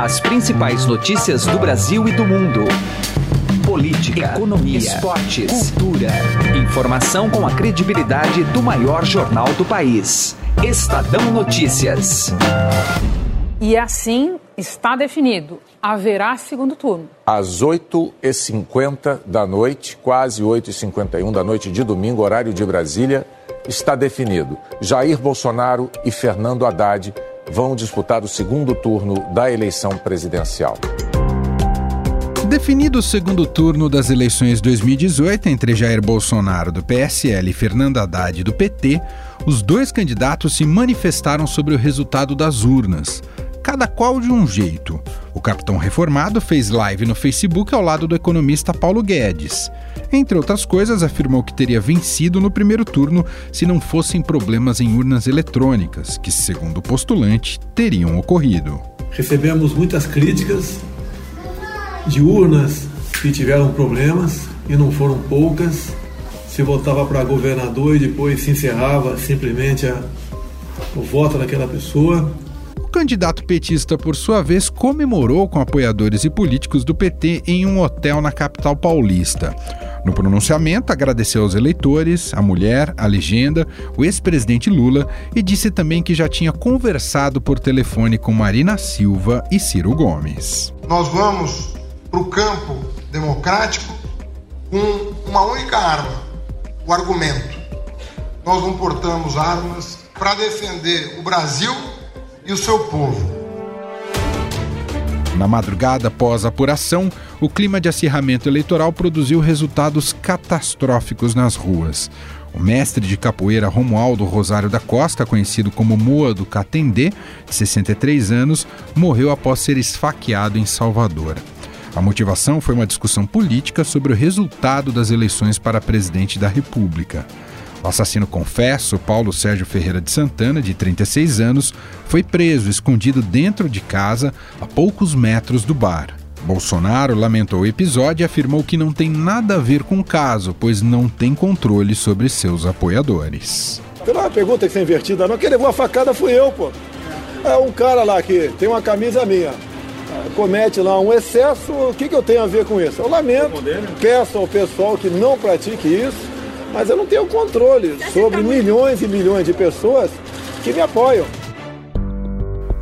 As principais notícias do Brasil e do mundo. Política, economia, esportes, cultura. Informação com a credibilidade do maior jornal do país. Estadão Notícias. E assim está definido. Haverá segundo turno. Às 8h50 da noite, quase 8h51 da noite de domingo, horário de Brasília, está definido. Jair Bolsonaro e Fernando Haddad vão disputar o segundo turno da eleição presidencial. Definido o segundo turno das eleições 2018 entre Jair Bolsonaro do PSL e Fernando Haddad do PT, os dois candidatos se manifestaram sobre o resultado das urnas, cada qual de um jeito. O capitão reformado fez live no Facebook ao lado do economista Paulo Guedes. Entre outras coisas, afirmou que teria vencido no primeiro turno se não fossem problemas em urnas eletrônicas, que, segundo o postulante, teriam ocorrido. Recebemos muitas críticas de urnas que tiveram problemas e não foram poucas. Se votava para governador e depois se encerrava simplesmente a, o voto daquela pessoa. O candidato petista, por sua vez, comemorou com apoiadores e políticos do PT em um hotel na capital paulista. No pronunciamento, agradeceu aos eleitores, a mulher, a legenda, o ex-presidente Lula e disse também que já tinha conversado por telefone com Marina Silva e Ciro Gomes. Nós vamos para o campo democrático com uma única arma: o argumento. Nós não portamos armas para defender o Brasil e o seu povo. Na madrugada após a apuração, o clima de acirramento eleitoral produziu resultados catastróficos nas ruas. O mestre de capoeira Romualdo Rosário da Costa, conhecido como Moa do Catendê, de 63 anos, morreu após ser esfaqueado em Salvador. A motivação foi uma discussão política sobre o resultado das eleições para presidente da República. O assassino confesso, Paulo Sérgio Ferreira de Santana, de 36 anos, foi preso escondido dentro de casa a poucos metros do bar. Bolsonaro lamentou o episódio e afirmou que não tem nada a ver com o caso, pois não tem controle sobre seus apoiadores. Pela pergunta que foi invertida, não, quem levou a facada fui eu, pô. É um cara lá que tem uma camisa minha, comete lá um excesso, o que, que eu tenho a ver com isso? Eu lamento, peço ao pessoal que não pratique isso, mas eu não tenho controle sobre milhões e milhões de pessoas que me apoiam.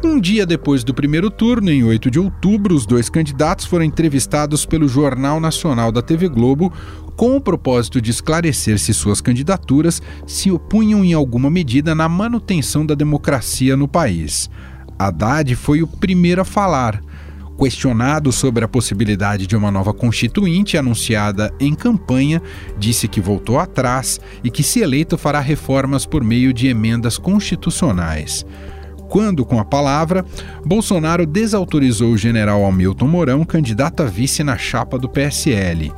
Um dia depois do primeiro turno, em 8 de outubro, os dois candidatos foram entrevistados pelo Jornal Nacional da TV Globo com o propósito de esclarecer se suas candidaturas se opunham em alguma medida na manutenção da democracia no país. Haddad foi o primeiro a falar. Questionado sobre a possibilidade de uma nova constituinte anunciada em campanha, disse que voltou atrás e que, se eleito, fará reformas por meio de emendas constitucionais. Quando, com a palavra, Bolsonaro desautorizou o general Hamilton Mourão, candidato a vice na chapa do PSL.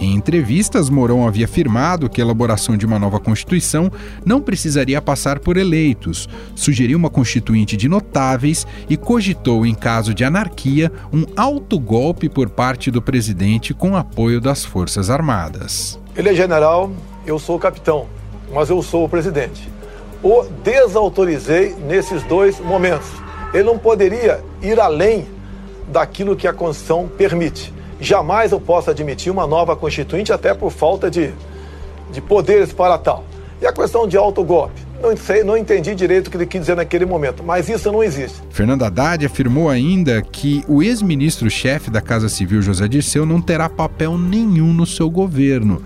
Em entrevistas, Mourão havia afirmado que a elaboração de uma nova Constituição não precisaria passar por eleitos, sugeriu uma constituinte de notáveis e cogitou, em caso de anarquia, um autogolpe por parte do presidente com apoio das Forças Armadas. Ele é general, eu sou capitão, mas eu sou o presidente. O desautorizei nesses dois momentos. Ele não poderia ir além daquilo que a Constituição permite. Jamais eu posso admitir uma nova constituinte, até por falta de, de poderes para tal. E a questão de autogolpe? Não sei, não entendi direito o que ele quis dizer naquele momento, mas isso não existe. Fernando Haddad afirmou ainda que o ex-ministro-chefe da Casa Civil, José Dirceu, não terá papel nenhum no seu governo.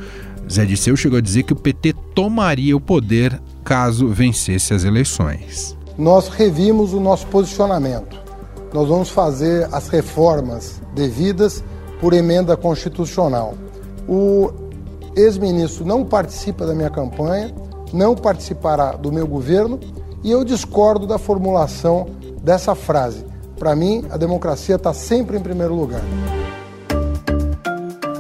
Zé Dirceu chegou a dizer que o PT tomaria o poder caso vencesse as eleições. Nós revimos o nosso posicionamento. Nós vamos fazer as reformas devidas por emenda constitucional. O ex-ministro não participa da minha campanha, não participará do meu governo e eu discordo da formulação dessa frase. Para mim, a democracia está sempre em primeiro lugar.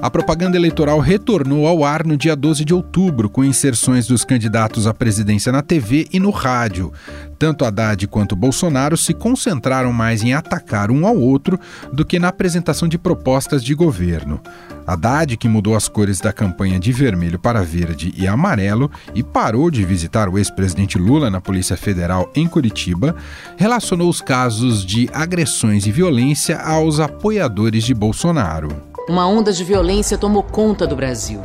A propaganda eleitoral retornou ao ar no dia 12 de outubro, com inserções dos candidatos à presidência na TV e no rádio. Tanto Haddad quanto Bolsonaro se concentraram mais em atacar um ao outro do que na apresentação de propostas de governo. Haddad, que mudou as cores da campanha de vermelho para verde e amarelo e parou de visitar o ex-presidente Lula na Polícia Federal em Curitiba, relacionou os casos de agressões e violência aos apoiadores de Bolsonaro. Uma onda de violência tomou conta do Brasil.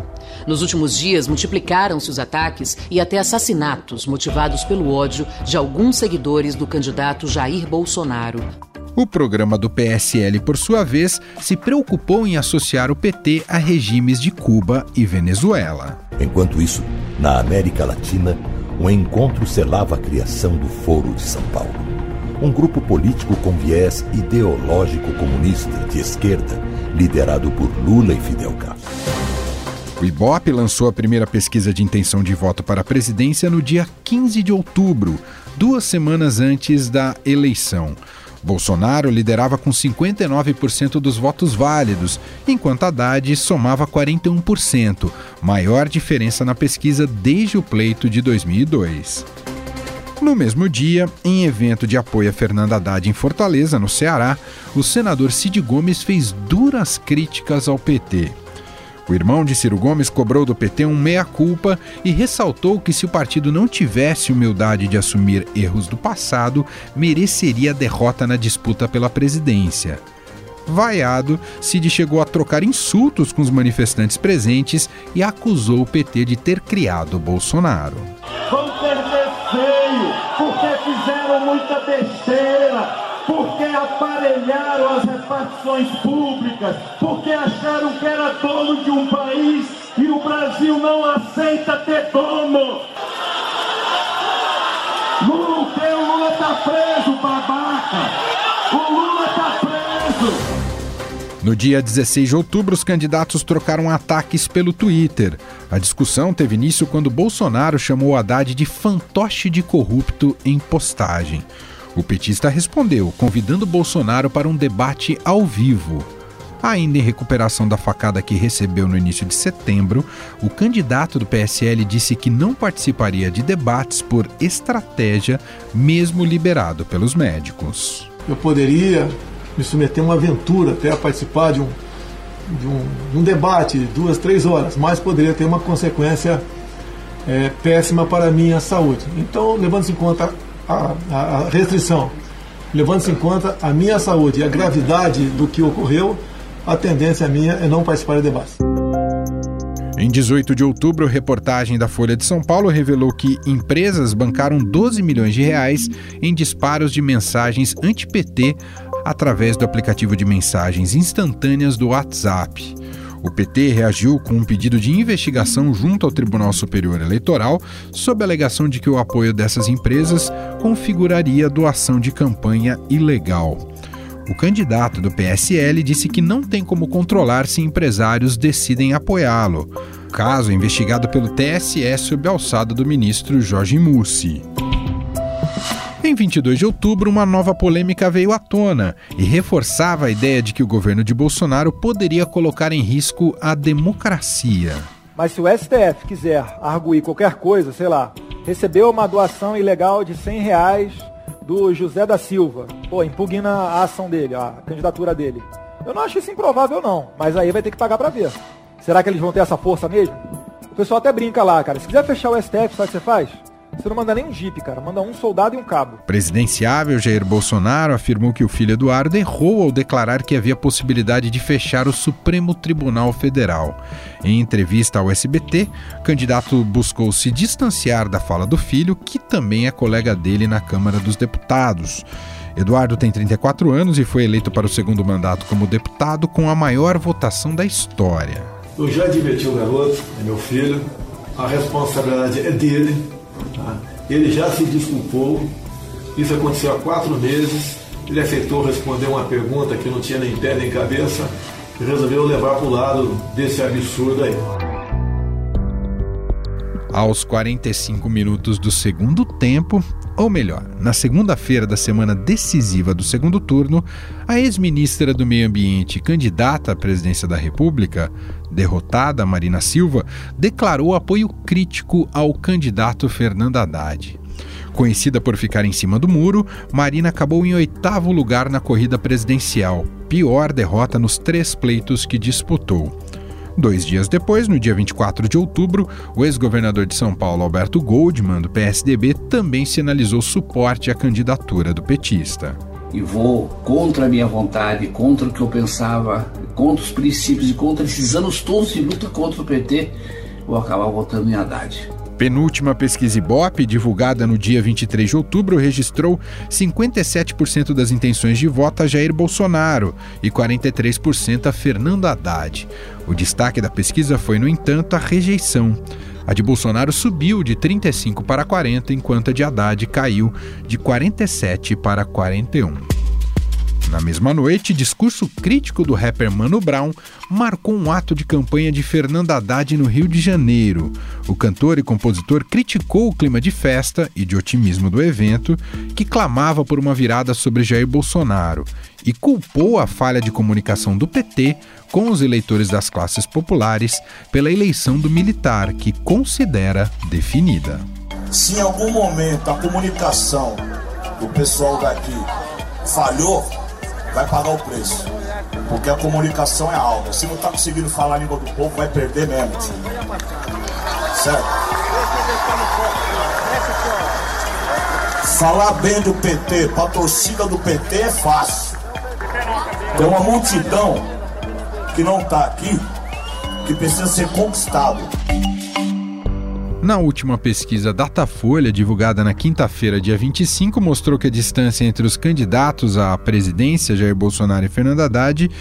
Nos últimos dias, multiplicaram-se os ataques e até assassinatos motivados pelo ódio de alguns seguidores do candidato Jair Bolsonaro. O programa do PSL, por sua vez, se preocupou em associar o PT a regimes de Cuba e Venezuela. Enquanto isso, na América Latina, um encontro selava a criação do Foro de São Paulo. Um grupo político com viés ideológico comunista de esquerda liderado por Lula e Fidel Castro. O Ibope lançou a primeira pesquisa de intenção de voto para a presidência no dia 15 de outubro, duas semanas antes da eleição. Bolsonaro liderava com 59% dos votos válidos, enquanto Haddad somava 41%, maior diferença na pesquisa desde o pleito de 2002. No mesmo dia, em evento de apoio a Fernanda Haddad em Fortaleza, no Ceará, o senador Cid Gomes fez duras críticas ao PT. O irmão de Ciro Gomes cobrou do PT um meia-culpa e ressaltou que se o partido não tivesse humildade de assumir erros do passado, mereceria derrota na disputa pela presidência. Vaiado, Cid chegou a trocar insultos com os manifestantes presentes e acusou o PT de ter criado Bolsonaro fizeram muita besteira, porque aparelharam as repartições públicas, porque acharam que era dono de um país e o Brasil não aceita ter dono. Lula, o Lula tá preso, babaca. No dia 16 de outubro, os candidatos trocaram ataques pelo Twitter. A discussão teve início quando Bolsonaro chamou Haddad de fantoche de corrupto em postagem. O petista respondeu, convidando Bolsonaro para um debate ao vivo. Ainda em recuperação da facada que recebeu no início de setembro, o candidato do PSL disse que não participaria de debates por estratégia, mesmo liberado pelos médicos. Eu poderia me submeter a uma aventura até a participar de um, de um, de um debate de duas, três horas, mas poderia ter uma consequência é, péssima para a minha saúde. Então, levando-se em conta a, a, a restrição, levando-se em conta a minha saúde e a gravidade do que ocorreu, a tendência minha é não participar de debates. Em 18 de outubro, reportagem da Folha de São Paulo revelou que empresas bancaram 12 milhões de reais em disparos de mensagens anti-PT através do aplicativo de mensagens instantâneas do WhatsApp. O PT reagiu com um pedido de investigação junto ao Tribunal Superior Eleitoral sob a alegação de que o apoio dessas empresas configuraria doação de campanha ilegal. O candidato do PSL disse que não tem como controlar se empresários decidem apoiá-lo. O caso é investigado pelo TSE sob alçada do ministro Jorge Mussi. Em 22 de outubro, uma nova polêmica veio à tona e reforçava a ideia de que o governo de Bolsonaro poderia colocar em risco a democracia. Mas se o STF quiser arguir qualquer coisa, sei lá, recebeu uma doação ilegal de 100 reais do José da Silva, pô, impugna a ação dele, a candidatura dele. Eu não acho isso improvável não, mas aí vai ter que pagar para ver. Será que eles vão ter essa força mesmo? O pessoal até brinca lá, cara. Se quiser fechar o STF, sabe o que você faz? Você não manda nem um jipe, cara. Manda um soldado e um cabo. Presidenciável Jair Bolsonaro afirmou que o filho Eduardo errou ao declarar que havia possibilidade de fechar o Supremo Tribunal Federal. Em entrevista ao SBT, o candidato buscou se distanciar da fala do filho, que também é colega dele na Câmara dos Deputados. Eduardo tem 34 anos e foi eleito para o segundo mandato como deputado com a maior votação da história. Eu já admiti o garoto, é meu filho, a responsabilidade é dele Tá? Ele já se desculpou, isso aconteceu há quatro meses. Ele aceitou responder uma pergunta que não tinha nem pé nem cabeça e resolveu levar para o lado desse absurdo aí. Aos 45 minutos do segundo tempo, ou melhor, na segunda-feira da semana decisiva do segundo turno, a ex-ministra do Meio Ambiente, candidata à presidência da República, derrotada Marina Silva, declarou apoio crítico ao candidato Fernando Haddad. Conhecida por ficar em cima do muro, Marina acabou em oitavo lugar na corrida presidencial, pior derrota nos três pleitos que disputou. Dois dias depois, no dia 24 de outubro, o ex-governador de São Paulo, Alberto Goldman, do PSDB, também sinalizou suporte à candidatura do petista. E vou contra a minha vontade, contra o que eu pensava, contra os princípios e contra esses anos todos de luta contra o PT, vou acabar votando em Haddad. Penúltima pesquisa Ibope, divulgada no dia 23 de outubro, registrou 57% das intenções de voto a Jair Bolsonaro e 43% a Fernando Haddad. O destaque da pesquisa foi, no entanto, a rejeição. A de Bolsonaro subiu de 35 para 40, enquanto a de Haddad caiu de 47 para 41. Na mesma noite, discurso crítico do rapper Mano Brown marcou um ato de campanha de Fernando Haddad no Rio de Janeiro. O cantor e compositor criticou o clima de festa e de otimismo do evento, que clamava por uma virada sobre Jair Bolsonaro, e culpou a falha de comunicação do PT com os eleitores das classes populares pela eleição do militar, que considera definida. Se em algum momento a comunicação do pessoal daqui falhou, vai pagar o preço. Porque a comunicação é alta. Se não está conseguindo falar a língua do povo, vai perder mesmo. Certo? Falar bem do PT para a torcida do PT é fácil. Tem uma multidão que não está aqui que precisa ser conquistado. Na última pesquisa Datafolha, divulgada na quinta-feira, dia 25, mostrou que a distância entre os candidatos à presidência, Jair Bolsonaro e Fernando Haddad,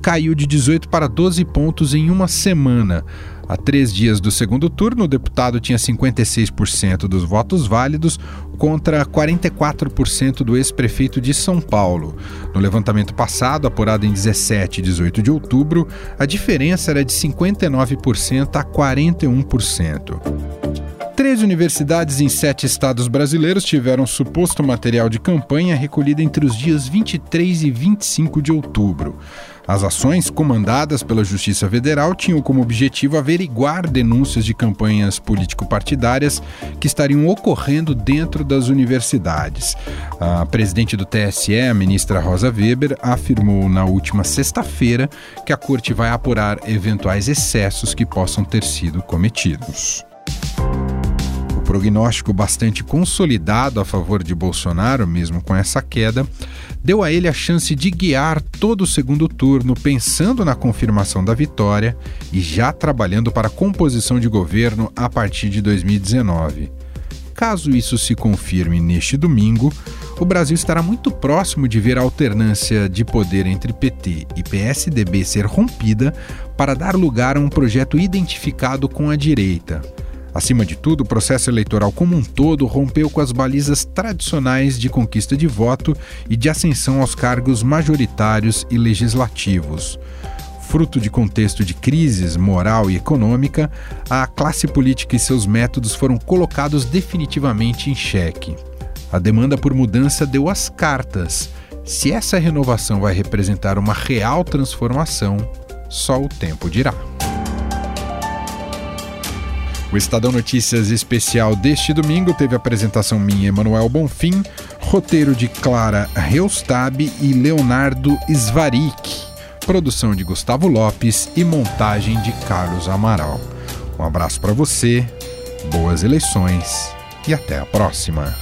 caiu de 18 para 12 pontos em uma semana. Há três dias do segundo turno, o deputado tinha 56% dos votos válidos contra 44% do ex-prefeito de São Paulo. No levantamento passado, apurado em 17 e 18 de outubro, a diferença era de 59% a 41%. Três universidades em sete estados brasileiros tiveram suposto material de campanha recolhido entre os dias 23 e 25 de outubro. As ações comandadas pela Justiça Federal tinham como objetivo averiguar denúncias de campanhas político-partidárias que estariam ocorrendo dentro das universidades. A presidente do TSE, a ministra Rosa Weber, afirmou na última sexta-feira que a corte vai apurar eventuais excessos que possam ter sido cometidos prognóstico bastante consolidado a favor de Bolsonaro, mesmo com essa queda, deu a ele a chance de guiar todo o segundo turno, pensando na confirmação da vitória e já trabalhando para a composição de governo a partir de 2019. Caso isso se confirme neste domingo, o Brasil estará muito próximo de ver a alternância de poder entre PT e PSDB ser rompida para dar lugar a um projeto identificado com a direita. Acima de tudo, o processo eleitoral como um todo rompeu com as balizas tradicionais de conquista de voto e de ascensão aos cargos majoritários e legislativos. Fruto de contexto de crises moral e econômica, a classe política e seus métodos foram colocados definitivamente em xeque. A demanda por mudança deu as cartas. Se essa renovação vai representar uma real transformação, só o tempo dirá. O Estadão Notícias especial deste domingo teve apresentação minha, Emanuel Bonfim, roteiro de Clara Reustab e Leonardo Svarik, produção de Gustavo Lopes e montagem de Carlos Amaral. Um abraço para você, boas eleições e até a próxima.